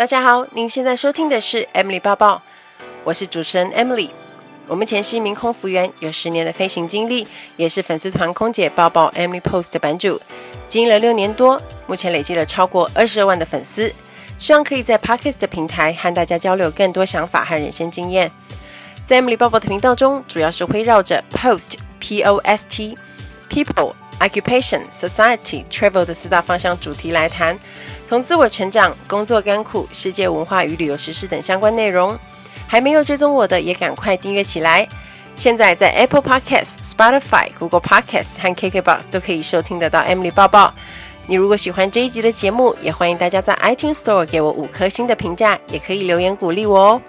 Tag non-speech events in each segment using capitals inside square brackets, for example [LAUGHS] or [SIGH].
大家好，您现在收听的是 Emily 抱抱，我是主持人 Emily。我目前是一名空服员，有十年的飞行经历，也是粉丝团空姐抱抱 Emily Post 的版主，经营了六年多，目前累积了超过二十二万的粉丝。希望可以在 Podcast 的平台和大家交流更多想法和人生经验。在 Emily 抱抱的频道中，主要是围绕着 Post P O S T People Occupation Society Travel 的四大方向主题来谈。从自我成长、工作甘苦、世界文化与旅游时事等相关内容，还没有追踪我的也赶快订阅起来。现在在 Apple Podcasts、Spotify、Google Podcasts 和 KKBox 都可以收听得到 Emily 抱抱。你如果喜欢这一集的节目，也欢迎大家在 iTunes Store 给我五颗星的评价，也可以留言鼓励我哦。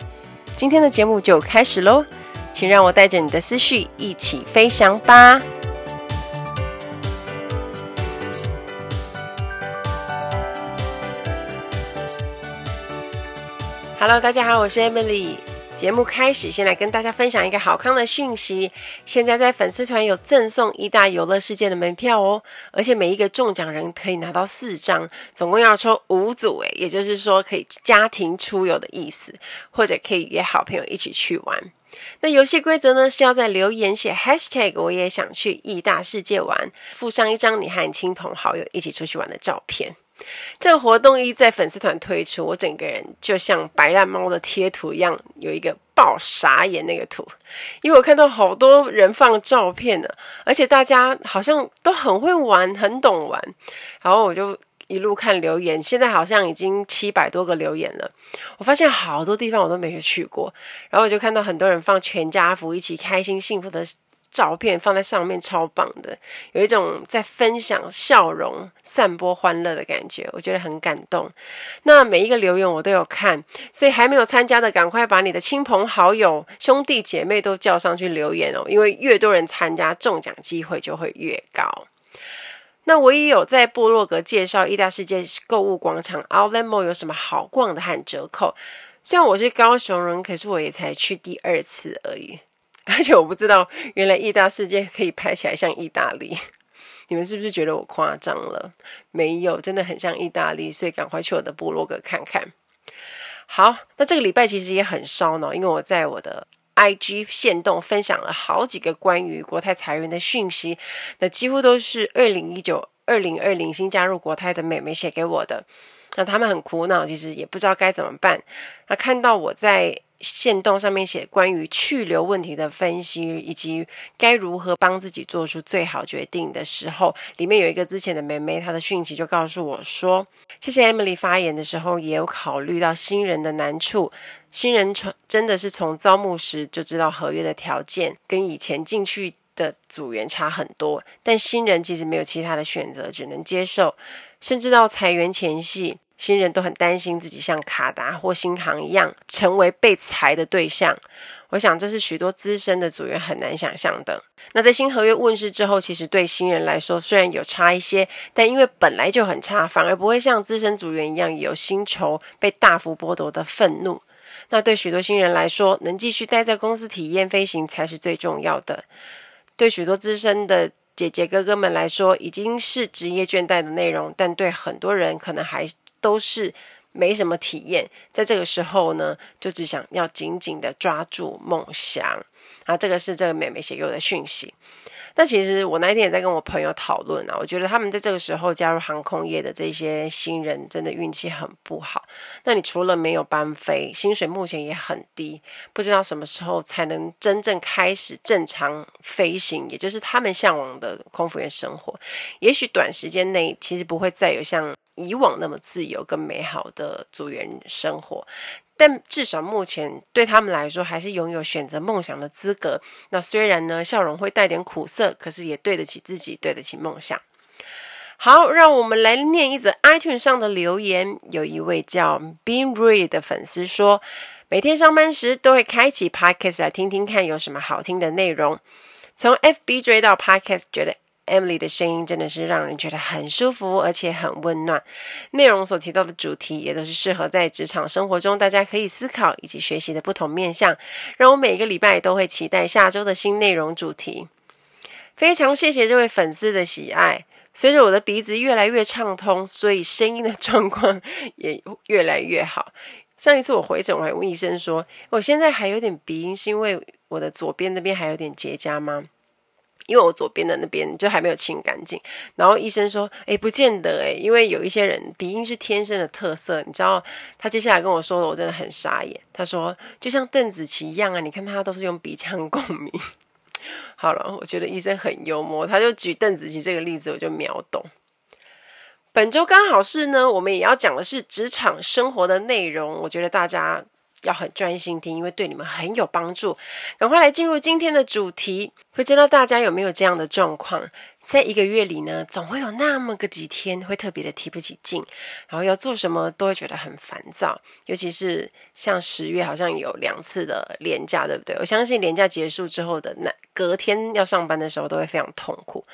今天的节目就开始喽，请让我带着你的思绪一起飞翔吧。Hello，大家好，我是 Emily。节目开始，先来跟大家分享一个好康的讯息。现在在粉丝团有赠送义大游乐世界的门票哦，而且每一个中奖人可以拿到四张，总共要抽五组，诶，也就是说可以家庭出游的意思，或者可以约好朋友一起去玩。那游戏规则呢，是要在留言写 Hashtag 我也想去义大世界玩，附上一张你和亲朋好友一起出去玩的照片。这个活动一在粉丝团推出，我整个人就像白烂猫的贴图一样，有一个爆傻眼那个图，因为我看到好多人放照片呢，而且大家好像都很会玩，很懂玩，然后我就一路看留言，现在好像已经七百多个留言了，我发现好多地方我都没有去过，然后我就看到很多人放全家福，一起开心幸福的。照片放在上面超棒的，有一种在分享笑容、散播欢乐的感觉，我觉得很感动。那每一个留言我都有看，所以还没有参加的，赶快把你的亲朋好友、兄弟姐妹都叫上去留言哦，因为越多人参加，中奖机会就会越高。那我也有在部落格介绍义大世界购物广场 Outlet Mall 有什么好逛的和折扣。虽然我是高雄人，可是我也才去第二次而已。而且我不知道，原来意大世界可以拍起来像意大利。你们是不是觉得我夸张了？没有，真的很像意大利，所以赶快去我的部落格看看。好，那这个礼拜其实也很烧脑，因为我在我的 IG 限动分享了好几个关于国泰裁员的讯息，那几乎都是二零一九、二零二零新加入国泰的美眉写给我的。那他们很苦恼，其实也不知道该怎么办。那看到我在线动上面写关于去留问题的分析，以及该如何帮自己做出最好决定的时候，里面有一个之前的妹妹，她的讯息就告诉我说：“谢谢 Emily 发言的时候，也有考虑到新人的难处。新人从真的是从招募时就知道合约的条件跟以前进去的组员差很多，但新人其实没有其他的选择，只能接受，甚至到裁员前夕。”新人都很担心自己像卡达或新航一样成为被裁的对象，我想这是许多资深的组员很难想象的。那在新合约问世之后，其实对新人来说虽然有差一些，但因为本来就很差，反而不会像资深组员一样有薪酬被大幅剥夺的愤怒。那对许多新人来说，能继续待在公司体验飞行才是最重要的。对许多资深的姐姐哥哥们来说，已经是职业倦怠的内容，但对很多人可能还。都是没什么体验，在这个时候呢，就只想要紧紧的抓住梦想。啊，这个是这个妹妹写给我的讯息。那其实我那一天也在跟我朋友讨论啊，我觉得他们在这个时候加入航空业的这些新人，真的运气很不好。那你除了没有班飞，薪水目前也很低，不知道什么时候才能真正开始正常飞行，也就是他们向往的空服员生活。也许短时间内其实不会再有像以往那么自由跟美好的组员生活，但至少目前对他们来说还是拥有选择梦想的资格。那虽然呢，笑容会带点苦涩，可是也对得起自己，对得起梦想。好，让我们来念一则 iTunes 上的留言。有一位叫 Bean Ray 的粉丝说，每天上班时都会开启 Podcast 来听听看有什么好听的内容。从 FB 追到 Podcast，觉得。Emily 的声音真的是让人觉得很舒服，而且很温暖。内容所提到的主题也都是适合在职场生活中大家可以思考以及学习的不同面向，让我每个礼拜都会期待下周的新内容主题。非常谢谢这位粉丝的喜爱。随着我的鼻子越来越畅通，所以声音的状况也越来越好。上一次我回诊，我还问医生说，我现在还有点鼻音，是因为我的左边那边还有点结痂吗？因为我左边的那边就还没有清干净。然后医生说，诶，不见得诶，因为有一些人鼻音是天生的特色。你知道，他接下来跟我说的，我真的很傻眼。他说，就像邓紫棋一样啊，你看他都是用鼻腔共鸣。[LAUGHS] 好了，我觉得医生很幽默，他就举邓紫棋这个例子，我就秒懂。本周刚好是呢，我们也要讲的是职场生活的内容，我觉得大家要很专心听，因为对你们很有帮助。赶快来进入今天的主题，不知道大家有没有这样的状况？在一个月里呢，总会有那么个几天会特别的提不起劲，然后要做什么都会觉得很烦躁。尤其是像十月，好像有两次的连假，对不对？我相信连假结束之后的那隔天要上班的时候，都会非常痛苦。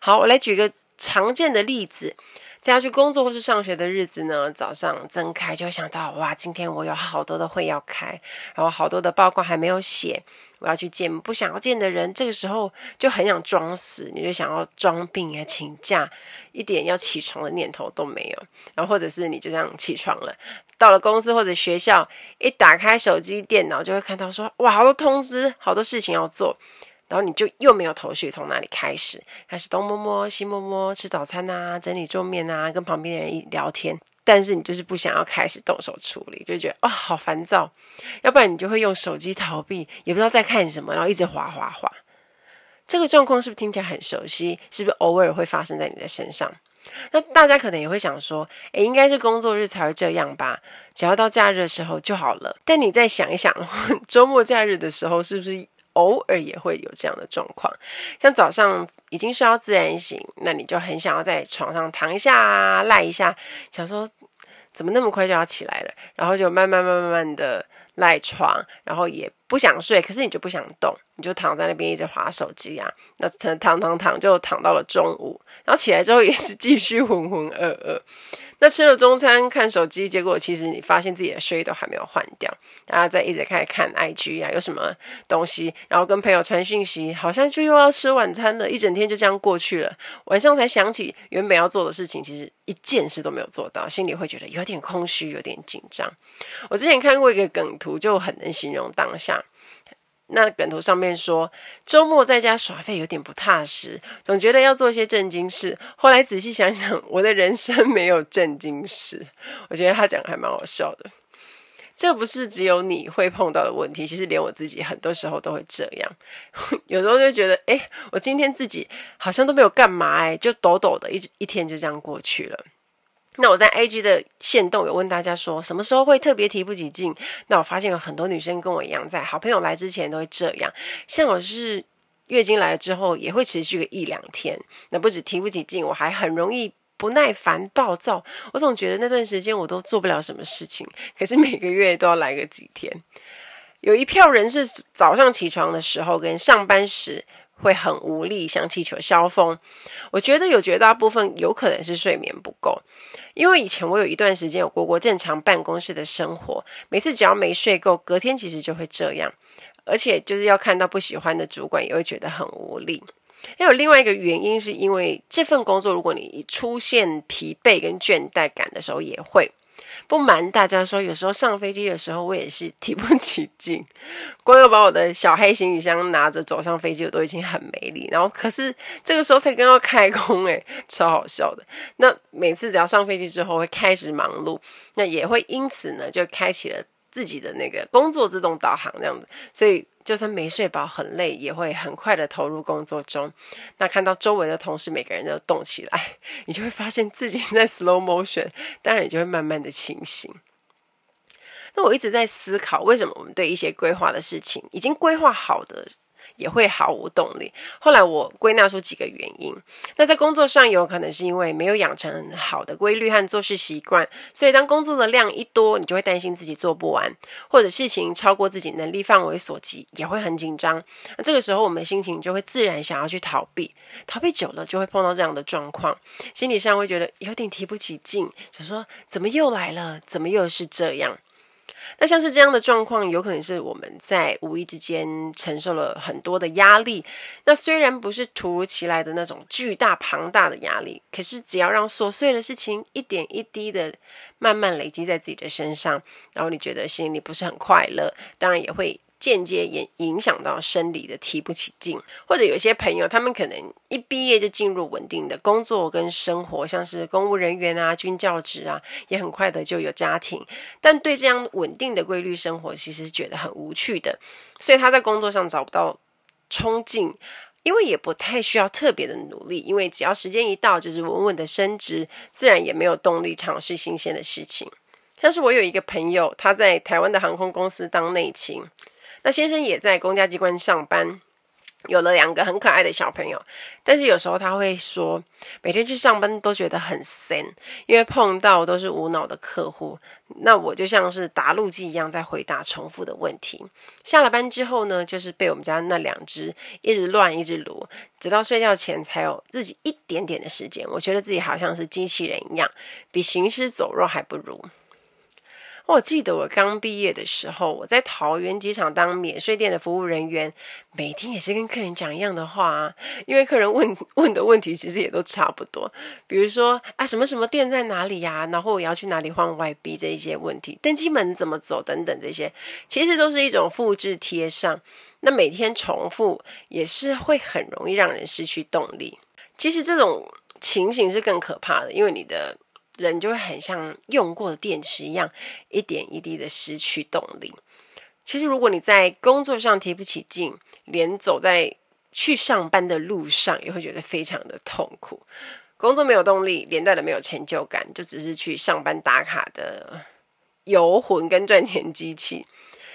好，我来举个常见的例子。在要去工作或是上学的日子呢，早上睁开就会想到，哇，今天我有好多的会要开，然后好多的报告还没有写，我要去见不想要见的人。这个时候就很想装死，你就想要装病啊，请假，一点要起床的念头都没有。然后或者是你就这样起床了，到了公司或者学校，一打开手机、电脑就会看到说，哇，好多通知，好多事情要做。然后你就又没有头绪，从哪里开始？开始东摸摸西摸摸，吃早餐啊，整理桌面啊，跟旁边的人一聊天。但是你就是不想要开始动手处理，就觉得啊、哦、好烦躁。要不然你就会用手机逃避，也不知道在看什么，然后一直滑滑滑。这个状况是不是听起来很熟悉？是不是偶尔会发生在你的身上？那大家可能也会想说，诶，应该是工作日才会这样吧？只要到假日的时候就好了。但你再想一想，[LAUGHS] 周末假日的时候是不是？偶尔也会有这样的状况，像早上已经睡到自然醒，那你就很想要在床上躺一下啊，赖一下，想说怎么那么快就要起来了，然后就慢慢慢慢慢的赖床，然后也不想睡，可是你就不想动，就躺在那边一直划手机啊，那躺躺躺躺就躺到了中午，然后起来之后也是继续浑浑噩噩。那吃了中餐看手机，结果其实你发现自己的睡衣都还没有换掉，然后再一直开始看 IG 啊，有什么东西，然后跟朋友传讯息，好像就又要吃晚餐了，一整天就这样过去了。晚上才想起原本要做的事情，其实一件事都没有做到，心里会觉得有点空虚，有点紧张。我之前看过一个梗图，就很能形容当下。那梗图上面说，周末在家耍废有点不踏实，总觉得要做一些正经事。后来仔细想想，我的人生没有正经事。我觉得他讲的还蛮好笑的。这不是只有你会碰到的问题，其实连我自己很多时候都会这样。[LAUGHS] 有时候就觉得，诶，我今天自己好像都没有干嘛，诶，就抖抖的一一天就这样过去了。那我在 IG 的限动有问大家说，什么时候会特别提不起劲？那我发现有很多女生跟我一样，在好朋友来之前都会这样。像我是月经来了之后，也会持续个一两天。那不止提不起劲，我还很容易不耐烦、暴躁。我总觉得那段时间我都做不了什么事情，可是每个月都要来个几天。有一票人是早上起床的时候跟上班时。会很无力，像气球消风。我觉得有绝大部分有可能是睡眠不够，因为以前我有一段时间有过过正常办公室的生活，每次只要没睡够，隔天其实就会这样，而且就是要看到不喜欢的主管，也会觉得很无力。还有另外一个原因，是因为这份工作，如果你出现疲惫跟倦怠感的时候，也会。不瞒大家说，有时候上飞机的时候，我也是提不起劲，光要把我的小黑行李箱拿着走上飞机，我都已经很没力。然后，可是这个时候才刚要开工，诶，超好笑的。那每次只要上飞机之后，会开始忙碌，那也会因此呢，就开启了自己的那个工作自动导航这样子，所以。就算没睡饱、很累，也会很快的投入工作中。那看到周围的同事每个人都动起来，[LAUGHS] 你就会发现自己在 slow motion，当然你就会慢慢的清醒。那我一直在思考，为什么我们对一些规划的事情已经规划好的，也会毫无动力。后来我归纳出几个原因。那在工作上，有可能是因为没有养成好的规律和做事习惯，所以当工作的量一多，你就会担心自己做不完，或者事情超过自己能力范围所及，也会很紧张。那这个时候，我们心情就会自然想要去逃避，逃避久了就会碰到这样的状况，心理上会觉得有点提不起劲，想说怎么又来了，怎么又是这样。那像是这样的状况，有可能是我们在无意之间承受了很多的压力。那虽然不是突如其来的那种巨大庞大的压力，可是只要让琐碎的事情一点一滴的慢慢累积在自己的身上，然后你觉得心里不是很快乐，当然也会。间接也影响到生理的提不起劲，或者有些朋友，他们可能一毕业就进入稳定的工作跟生活，像是公务人员啊、军教职啊，也很快的就有家庭，但对这样稳定的规律生活，其实觉得很无趣的，所以他在工作上找不到冲劲，因为也不太需要特别的努力，因为只要时间一到，就是稳稳的升职，自然也没有动力尝试新鲜的事情。像是我有一个朋友，他在台湾的航空公司当内勤。那先生也在公家机关上班，有了两个很可爱的小朋友。但是有时候他会说，每天去上班都觉得很闲，因为碰到都是无脑的客户。那我就像是答录机一样，在回答重复的问题。下了班之后呢，就是被我们家那两只一直乱，一直撸，直到睡觉前才有自己一点点的时间。我觉得自己好像是机器人一样，比行尸走肉还不如。我记得我刚毕业的时候，我在桃园机场当免税店的服务人员，每天也是跟客人讲一样的话啊，因为客人问问的问题其实也都差不多，比如说啊什么什么店在哪里呀，然后我要去哪里换外币这一些问题，登机门怎么走等等这些，其实都是一种复制贴上，那每天重复也是会很容易让人失去动力。其实这种情形是更可怕的，因为你的。人就会很像用过的电池一样，一点一滴的失去动力。其实，如果你在工作上提不起劲，连走在去上班的路上也会觉得非常的痛苦。工作没有动力，连带的没有成就感，就只是去上班打卡的游魂跟赚钱机器。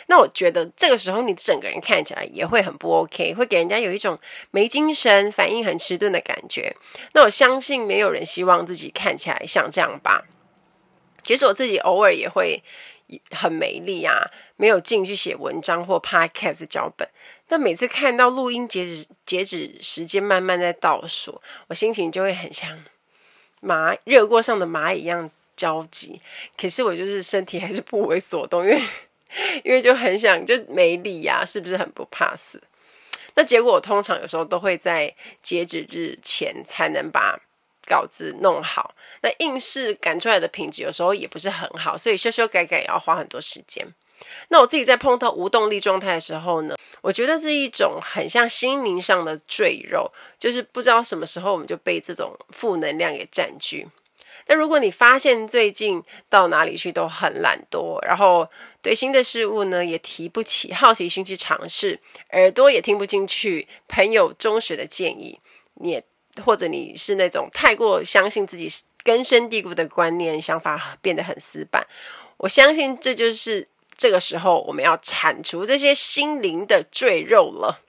那我觉得这个时候你整个人看起来也会很不 OK，会给人家有一种没精神、反应很迟钝的感觉。那我相信没有人希望自己看起来像这样吧。其实我自己偶尔也会很没力啊，没有劲去写文章或 podcast 脚本。但每次看到录音截止截止时间慢慢在倒数，我心情就会很像蚂热锅上的蚂蚁一样焦急。可是我就是身体还是不为所动，因为。因为就很想就没理呀、是不是很不怕死？那结果我通常有时候都会在截止日前才能把稿子弄好。那硬是赶出来的品质有时候也不是很好，所以修修改改也要花很多时间。那我自己在碰到无动力状态的时候呢，我觉得是一种很像心灵上的赘肉，就是不知道什么时候我们就被这种负能量给占据。那如果你发现最近到哪里去都很懒惰，然后对新的事物呢也提不起好奇心去尝试，耳朵也听不进去朋友忠实的建议，你也或者你是那种太过相信自己根深蒂固的观念，想法变得很死板，我相信这就是这个时候我们要铲除这些心灵的赘肉了。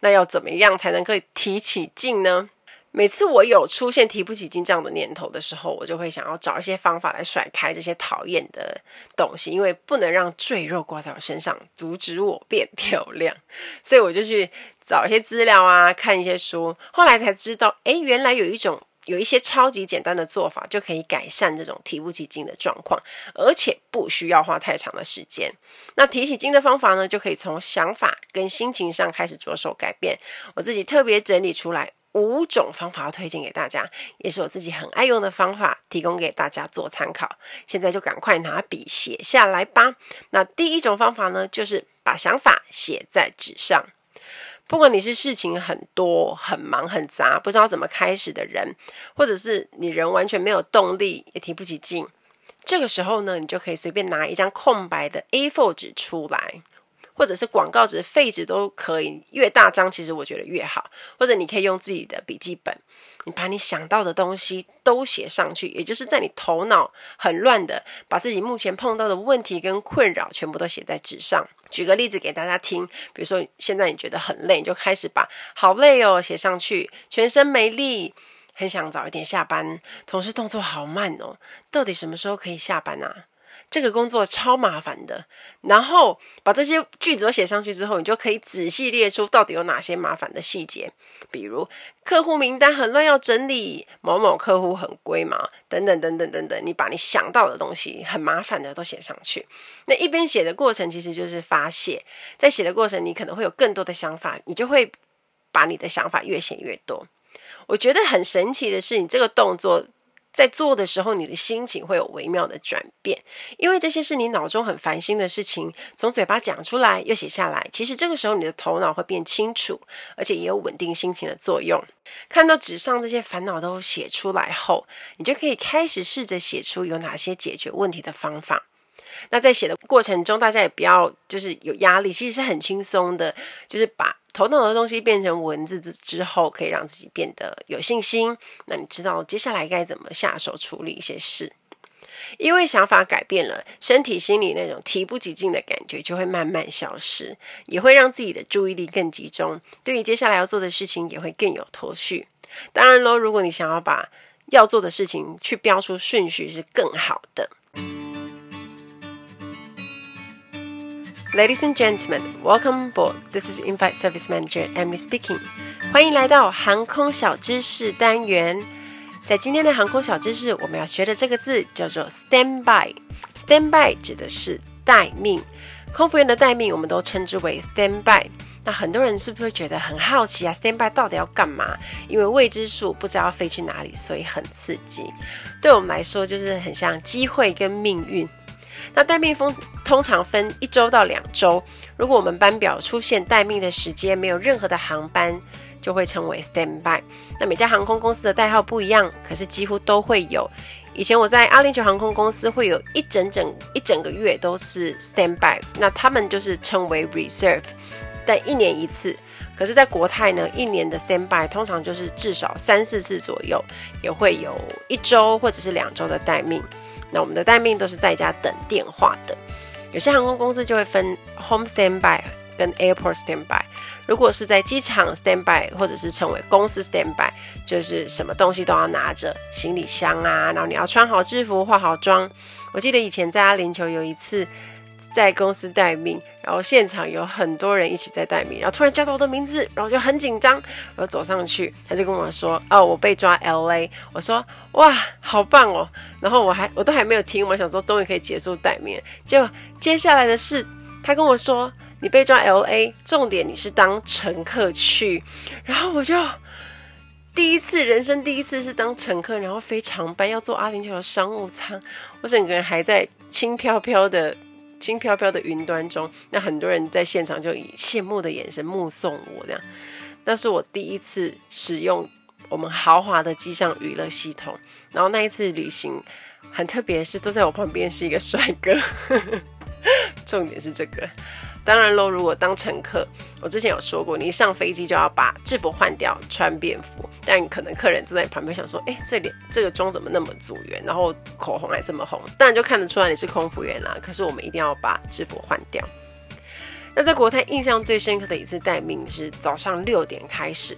那要怎么样才能可以提起劲呢？每次我有出现提不起劲这样的念头的时候，我就会想要找一些方法来甩开这些讨厌的东西，因为不能让赘肉挂在我身上，阻止我变 [LAUGHS] 漂亮。所以我就去找一些资料啊，看一些书，后来才知道，诶，原来有一种有一些超级简单的做法，就可以改善这种提不起劲的状况，而且不需要花太长的时间。那提起劲的方法呢，就可以从想法跟心情上开始着手改变。我自己特别整理出来。五种方法要推荐给大家，也是我自己很爱用的方法，提供给大家做参考。现在就赶快拿笔写下来吧。那第一种方法呢，就是把想法写在纸上。不管你是事情很多、很忙、很杂，不知道怎么开始的人，或者是你人完全没有动力，也提不起劲，这个时候呢，你就可以随便拿一张空白的 A4 纸出来。或者是广告纸、废纸都可以，越大张其实我觉得越好。或者你可以用自己的笔记本，你把你想到的东西都写上去，也就是在你头脑很乱的，把自己目前碰到的问题跟困扰全部都写在纸上。举个例子给大家听，比如说现在你觉得很累，你就开始把“好累哦”写上去，全身没力，很想早一点下班，同事动作好慢哦，到底什么时候可以下班啊？这个工作超麻烦的。然后把这些句子都写上去之后，你就可以仔细列出到底有哪些麻烦的细节，比如客户名单很乱要整理，某某客户很龟毛，等等等等等等。你把你想到的东西很麻烦的都写上去。那一边写的过程其实就是发泄，在写的过程你可能会有更多的想法，你就会把你的想法越写越多。我觉得很神奇的是，你这个动作在做的时候，你的心情会有微妙的转变，因为这些是你脑中很烦心的事情，从嘴巴讲出来又写下来，其实这个时候你的头脑会变清楚，而且也有稳定心情的作用。看到纸上这些烦恼都写出来后，你就可以开始试着写出有哪些解决问题的方法。那在写的过程中，大家也不要就是有压力，其实是很轻松的，就是把头脑的东西变成文字之之后，可以让自己变得有信心。那你知道接下来该怎么下手处理一些事？因为想法改变了，身体心里那种提不起劲的感觉就会慢慢消失，也会让自己的注意力更集中，对于接下来要做的事情也会更有头绪。当然喽，如果你想要把要做的事情去标出顺序，是更好的。Ladies and gentlemen, welcome aboard. This is infight Service Manager Emily speaking. 欢迎来到航空小知识单元。在今天的航空小知识，我们要学的这个字叫做 standby。standby 指的是待命，空服员的待命我们都称之为 standby。那很多人是不是会觉得很好奇啊？standby 到底要干嘛？因为未知数，不知道要飞去哪里，所以很刺激。对我们来说，就是很像机会跟命运。那待命风通常分一周到两周。如果我们班表出现待命的时间，没有任何的航班，就会称为 standby。那每家航空公司的代号不一样，可是几乎都会有。以前我在阿联酋航空公司会有一整整一整个月都是 standby，那他们就是称为 reserve，但一年一次。可是，在国泰呢，一年的 standby 通常就是至少三四次左右，也会有一周或者是两周的待命。那我们的待命都是在家等电话的，有些航空公司就会分 home standby 跟 airport standby。如果是在机场 standby，或者是称为公司 standby，就是什么东西都要拿着行李箱啊，然后你要穿好制服、化好妆。我记得以前在阿联酋有一次。在公司待命，然后现场有很多人一起在待命，然后突然叫到我的名字，然后就很紧张，我走上去，他就跟我说：“哦，我被抓 LA。”我说：“哇，好棒哦！”然后我还我都还没有听，我想说终于可以结束待命，结果接下来的事，他跟我说：“你被抓 LA，重点你是当乘客去。”然后我就第一次人生第一次是当乘客，然后飞长班要坐阿联酋的商务舱，我整个人还在轻飘飘的。轻飘飘的云端中，那很多人在现场就以羡慕的眼神目送我，这样。那是我第一次使用我们豪华的机上娱乐系统，然后那一次旅行很特别，是坐在我旁边是一个帅哥，[LAUGHS] 重点是这个。当然喽，如果当乘客，我之前有说过，你一上飞机就要把制服换掉，穿便服。但可能客人坐在你旁边想说，哎，这脸这个妆怎么那么组员，然后口红还这么红，当然就看得出来你是空服员啦。可是我们一定要把制服换掉。那在国泰印象最深刻的一次待命是早上六点开始。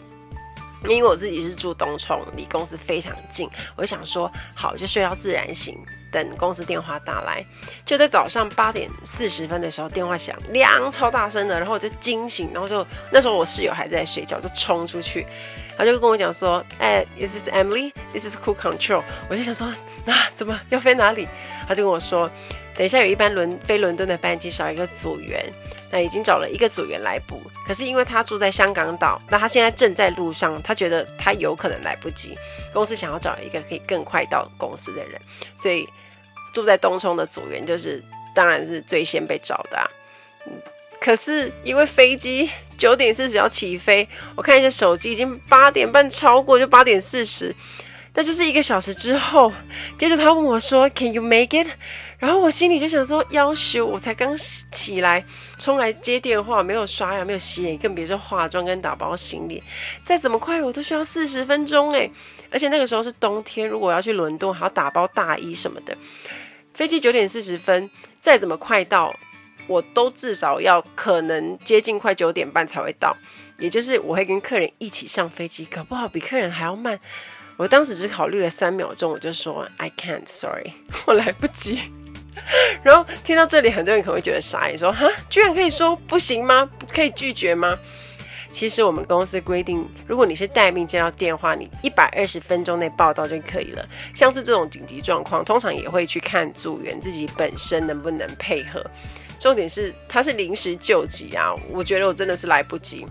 因为我自己是住东冲，离公司非常近，我就想说，好，就睡到自然醒，等公司电话打来。就在早上八点四十分的时候，电话响，亮超大声的，然后我就惊醒，然后就那时候我室友还在睡觉，就冲出去，他就跟我讲说，哎，This is Emily，This is Crew Control。我就想说，啊，怎么要飞哪里？他就跟我说。等一下，有一班伦飞伦敦的班机少一个组员，那已经找了一个组员来补。可是因为他住在香港岛，那他现在正在路上，他觉得他有可能来不及。公司想要找一个可以更快到公司的人，所以住在东冲的组员就是当然是最先被找的啊。可是因为飞机九点四十要起飞，我看一下手机已经八点半超过，就八点四十，那就是一个小时之后。接着他问我说：“Can you make it？” 然后我心里就想说，夭寿，我才刚起来，冲来接电话，没有刷牙，没有洗脸，更别说化妆跟打包行李。再怎么快，我都需要四十分钟诶。而且那个时候是冬天，如果要去伦敦，还要打包大衣什么的。飞机九点四十分，再怎么快到，我都至少要可能接近快九点半才会到。也就是我会跟客人一起上飞机，搞不好比客人还要慢。我当时只考虑了三秒钟，我就说 I can't, sorry，[LAUGHS] 我来不及。[LAUGHS] 然后听到这里，很多人可能会觉得傻眼，说：“哈，居然可以说不行吗？可以拒绝吗？”其实我们公司规定，如果你是待命接到电话，你一百二十分钟内报到就可以了。像是这种紧急状况，通常也会去看组员自己本身能不能配合。重点是他是临时救急啊，我觉得我真的是来不及。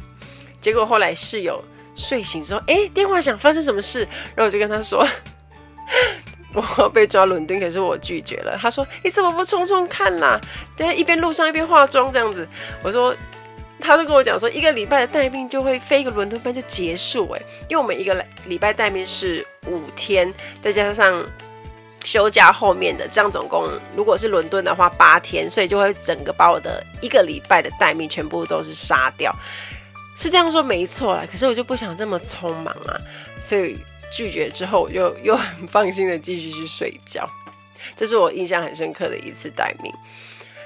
结果后来室友睡醒说：“哎，电话响，发生什么事？”然后我就跟他说：“ [LAUGHS] 我被抓伦敦，可是我拒绝了。”他说：“你怎么不冲冲看啦？等一边路上一边化妆这样子。”我说。他都跟我讲说，一个礼拜的待命就会飞一个伦敦班就结束哎，因为我们一个礼拜待命是五天，再加上休假后面的，这样总共如果是伦敦的话八天，所以就会整个把我的一个礼拜的待命全部都是杀掉，是这样说没错啦。可是我就不想这么匆忙啊，所以拒绝之后我就又很放心的继续去睡觉，这是我印象很深刻的一次待命。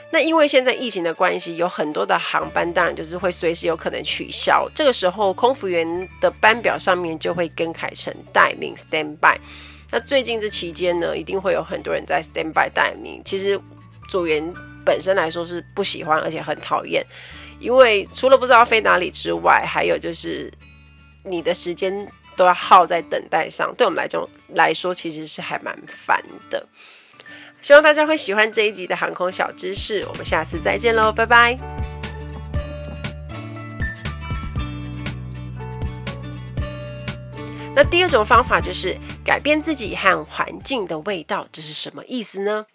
那因为现在疫情的关系，有很多的航班当然就是会随时有可能取消。这个时候，空服员的班表上面就会更改成待命 （stand by）。那最近这期间呢，一定会有很多人在 stand by 待命。其实组员本身来说是不喜欢，而且很讨厌，因为除了不知道飞哪里之外，还有就是你的时间都要耗在等待上。对我们来讲来说，其实是还蛮烦的。希望大家会喜欢这一集的航空小知识，我们下次再见喽，拜拜。那第二种方法就是改变自己和环境的味道，这是什么意思呢？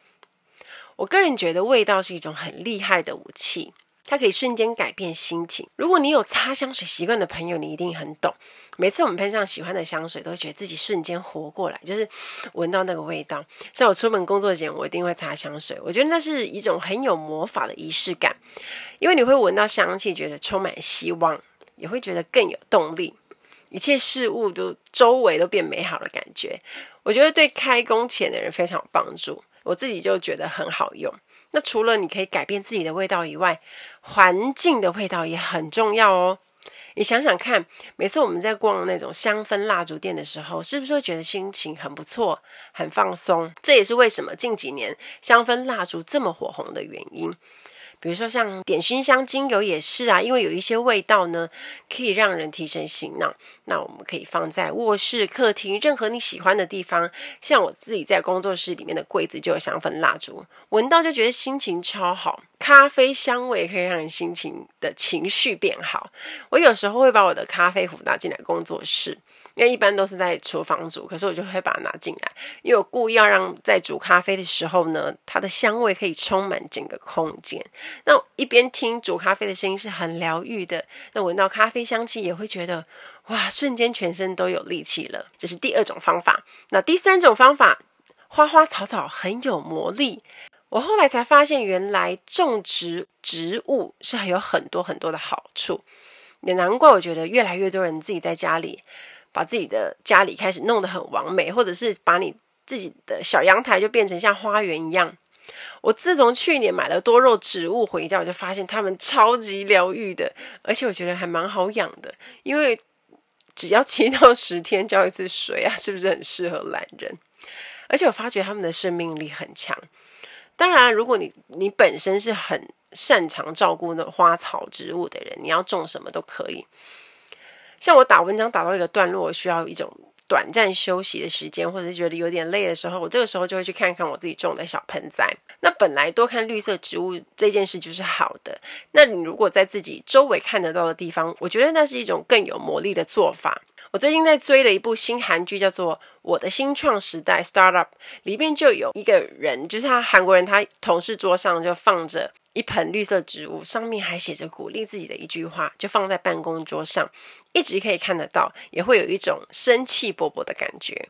我个人觉得味道是一种很厉害的武器。它可以瞬间改变心情。如果你有擦香水习惯的朋友，你一定很懂。每次我们喷上喜欢的香水，都会觉得自己瞬间活过来，就是闻到那个味道。像我出门工作前，我一定会擦香水。我觉得那是一种很有魔法的仪式感，因为你会闻到香气，觉得充满希望，也会觉得更有动力，一切事物都周围都变美好的感觉。我觉得对开工前的人非常有帮助，我自己就觉得很好用。那除了你可以改变自己的味道以外，环境的味道也很重要哦。你想想看，每次我们在逛那种香氛蜡烛店的时候，是不是会觉得心情很不错、很放松？这也是为什么近几年香氛蜡烛这么火红的原因。比如说像点熏香精油也是啊，因为有一些味道呢，可以让人提神醒脑。那我们可以放在卧室、客厅，任何你喜欢的地方。像我自己在工作室里面的柜子就有香氛蜡烛，闻到就觉得心情超好。咖啡香味可以让人心情的情绪变好。我有时候会把我的咖啡壶拿进来工作室。因为一般都是在厨房煮，可是我就会把它拿进来，因为我故意要让在煮咖啡的时候呢，它的香味可以充满整个空间。那一边听煮咖啡的声音是很疗愈的，那闻到咖啡香气也会觉得哇，瞬间全身都有力气了。这是第二种方法。那第三种方法，花花草草很有魔力。我后来才发现，原来种植植物是还有很多很多的好处。也难怪我觉得越来越多人自己在家里。把自己的家里开始弄得很完美，或者是把你自己的小阳台就变成像花园一样。我自从去年买了多肉植物回家，我就发现它们超级疗愈的，而且我觉得还蛮好养的，因为只要七到十天浇一次水啊，是不是很适合懒人？而且我发觉它们的生命力很强。当然，如果你你本身是很擅长照顾那花草植物的人，你要种什么都可以。像我打文章打到一个段落，需要一种短暂休息的时间，或者是觉得有点累的时候，我这个时候就会去看看我自己种的小盆栽。那本来多看绿色植物这件事就是好的。那你如果在自己周围看得到的地方，我觉得那是一种更有魔力的做法。我最近在追了一部新韩剧，叫做《我的新创时代》（Startup），里面就有一个人，就是他韩国人，他同事桌上就放着。一盆绿色植物，上面还写着鼓励自己的一句话，就放在办公桌上，一直可以看得到，也会有一种生气勃勃的感觉。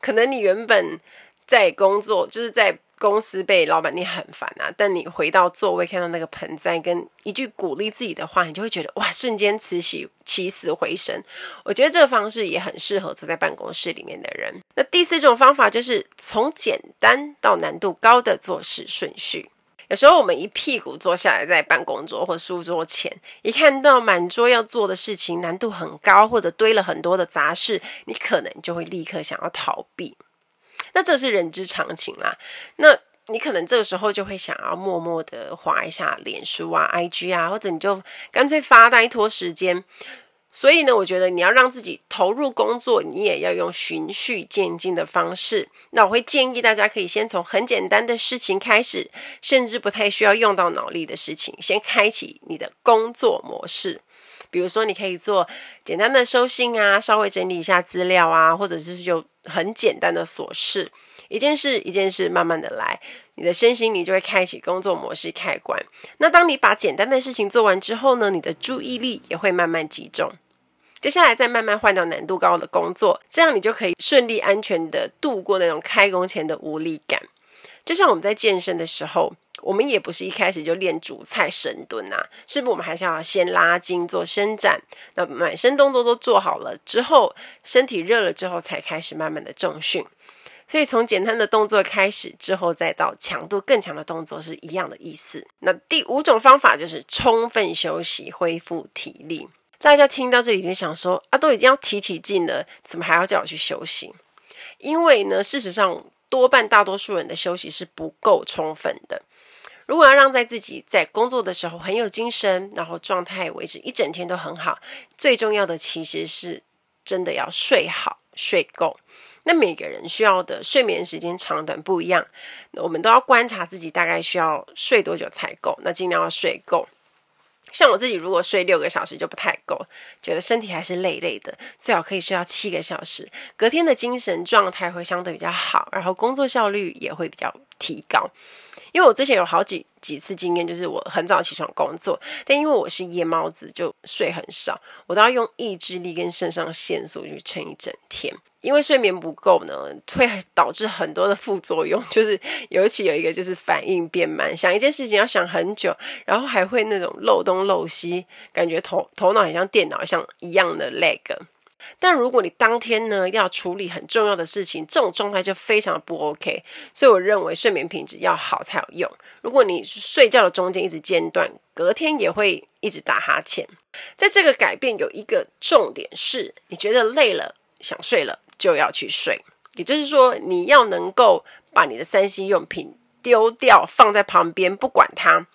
可能你原本在工作，就是在公司被老板念很烦啊，但你回到座位看到那个盆栽跟一句鼓励自己的话，你就会觉得哇，瞬间慈禧起死回生。我觉得这个方式也很适合坐在办公室里面的人。那第四种方法就是从简单到难度高的做事顺序。有时候我们一屁股坐下来在办公桌或书桌前，一看到满桌要做的事情，难度很高，或者堆了很多的杂事，你可能就会立刻想要逃避。那这是人之常情啦。那你可能这个时候就会想要默默的划一下脸书啊、IG 啊，或者你就干脆发呆拖时间。所以呢，我觉得你要让自己投入工作，你也要用循序渐进的方式。那我会建议大家可以先从很简单的事情开始，甚至不太需要用到脑力的事情，先开启你的工作模式。比如说，你可以做简单的收信啊，稍微整理一下资料啊，或者是就很简单的琐事，一件事一件事慢慢的来，你的身心你就会开启工作模式开关。那当你把简单的事情做完之后呢，你的注意力也会慢慢集中。接下来再慢慢换到难度高的工作，这样你就可以顺利安全的度过那种开工前的无力感。就像我们在健身的时候，我们也不是一开始就练主菜深蹲啊，是不是？我们还是要先拉筋做伸展，那满身动作都做好了之后，身体热了之后，才开始慢慢的重训。所以从简单的动作开始，之后再到强度更强的动作是一样的意思。那第五种方法就是充分休息，恢复体力。大家听到这里就想说啊，都已经要提起劲了，怎么还要叫我去休息？因为呢，事实上多半大多数人的休息是不够充分的。如果要让在自己在工作的时候很有精神，然后状态维持一整天都很好，最重要的其实是真的要睡好、睡够。那每个人需要的睡眠时间长短不一样，我们都要观察自己大概需要睡多久才够，那尽量要睡够。像我自己，如果睡六个小时就不太够，觉得身体还是累累的，最好可以睡到七个小时，隔天的精神状态会相对比较好，然后工作效率也会比较提高。因为我之前有好几几次经验，就是我很早起床工作，但因为我是夜猫子，就睡很少，我都要用意志力跟肾上腺素去撑一整天。因为睡眠不够呢，会导致很多的副作用，[LAUGHS] 就是尤其有一个就是反应变慢，想一件事情要想很久，然后还会那种漏东漏西，感觉头头脑很像电脑像一样的 lag。但如果你当天呢要处理很重要的事情，这种状态就非常不 OK。所以我认为睡眠品质要好才有用。如果你睡觉的中间一直间断，隔天也会一直打哈欠。在这个改变有一个重点是，你觉得累了想睡了就要去睡。也就是说，你要能够把你的三 C 用品丢掉，放在旁边不管它，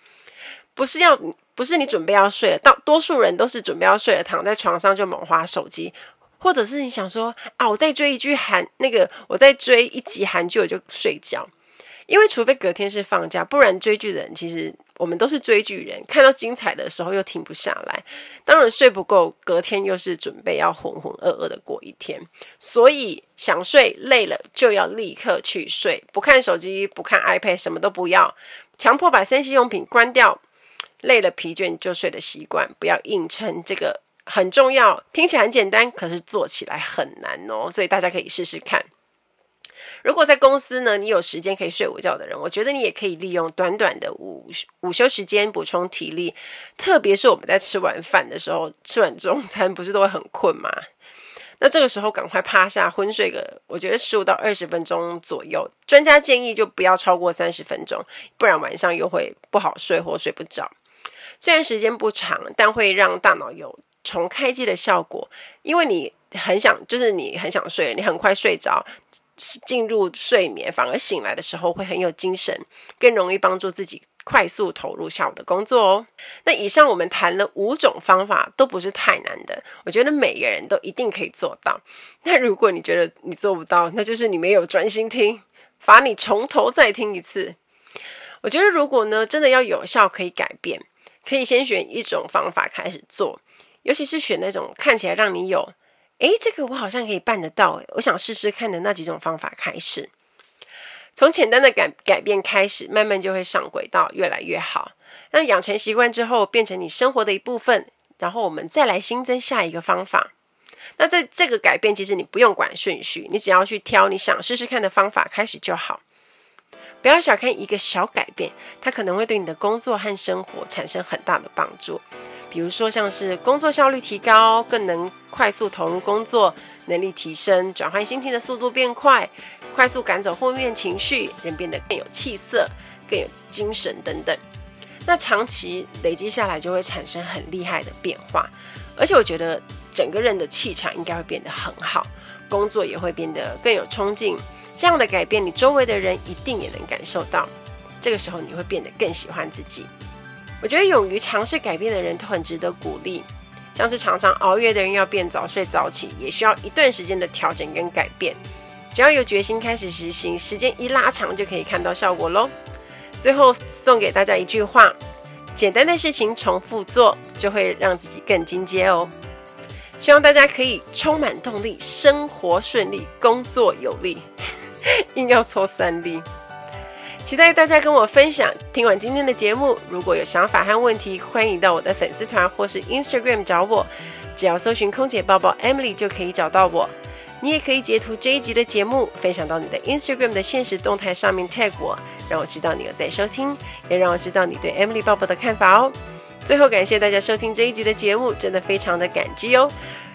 不是要不是你准备要睡了，到多数人都是准备要睡了，躺在床上就猛滑手机。或者是你想说啊，我再追一句韩那个，我再追一集韩剧我就睡觉，因为除非隔天是放假，不然追剧的人其实我们都是追剧人，看到精彩的时候又停不下来。当然睡不够，隔天又是准备要浑浑噩噩的过一天。所以想睡累了就要立刻去睡，不看手机，不看 iPad，什么都不要，强迫把三 C 用品关掉，累了疲倦就睡的习惯，不要硬撑这个。很重要，听起来很简单，可是做起来很难哦。所以大家可以试试看。如果在公司呢，你有时间可以睡午觉的人，我觉得你也可以利用短短的午午休时间补充体力。特别是我们在吃完饭的时候，吃完中餐不是都会很困吗？那这个时候赶快趴下昏睡个，我觉得十五到二十分钟左右。专家建议就不要超过三十分钟，不然晚上又会不好睡或睡不着。虽然时间不长，但会让大脑有重开机的效果，因为你很想，就是你很想睡，你很快睡着，进入睡眠，反而醒来的时候会很有精神，更容易帮助自己快速投入下午的工作哦。那以上我们谈了五种方法，都不是太难的，我觉得每个人都一定可以做到。[LAUGHS] 那如果你觉得你做不到，那就是你没有专心听，罚你从头再听一次。我觉得如果呢，真的要有效可以改变，可以先选一种方法开始做。尤其是选那种看起来让你有，诶，这个我好像可以办得到，诶，我想试试看的那几种方法开始，从简单的改改变开始，慢慢就会上轨道，越来越好。那养成习惯之后，变成你生活的一部分，然后我们再来新增下一个方法。那在这个改变，其实你不用管顺序，你只要去挑你想试试看的方法开始就好。不要小看一个小改变，它可能会对你的工作和生活产生很大的帮助。比如说，像是工作效率提高，更能快速投入工作，能力提升，转换心情的速度变快，快速赶走负面情绪，人变得更有气色，更有精神等等。那长期累积下来，就会产生很厉害的变化。而且，我觉得整个人的气场应该会变得很好，工作也会变得更有冲劲，这样的改变，你周围的人一定也能感受到。这个时候，你会变得更喜欢自己。我觉得勇于尝试改变的人都很值得鼓励。像是常常熬夜的人要变早睡早起，也需要一段时间的调整跟改变。只要有决心开始实行，时间一拉长就可以看到效果喽。最后送给大家一句话：简单的事情重复做，就会让自己更精阶哦。希望大家可以充满动力，生活顺利，工作有力，[LAUGHS] 硬要凑三粒。期待大家跟我分享。听完今天的节目，如果有想法和问题，欢迎到我的粉丝团或是 Instagram 找我，只要搜寻空姐抱抱 Emily 就可以找到我。你也可以截图这一集的节目，分享到你的 Instagram 的现实动态上面 tag 我，让我知道你有在收听，也让我知道你对 Emily 抱抱的看法哦。最后感谢大家收听这一集的节目，真的非常的感激哦。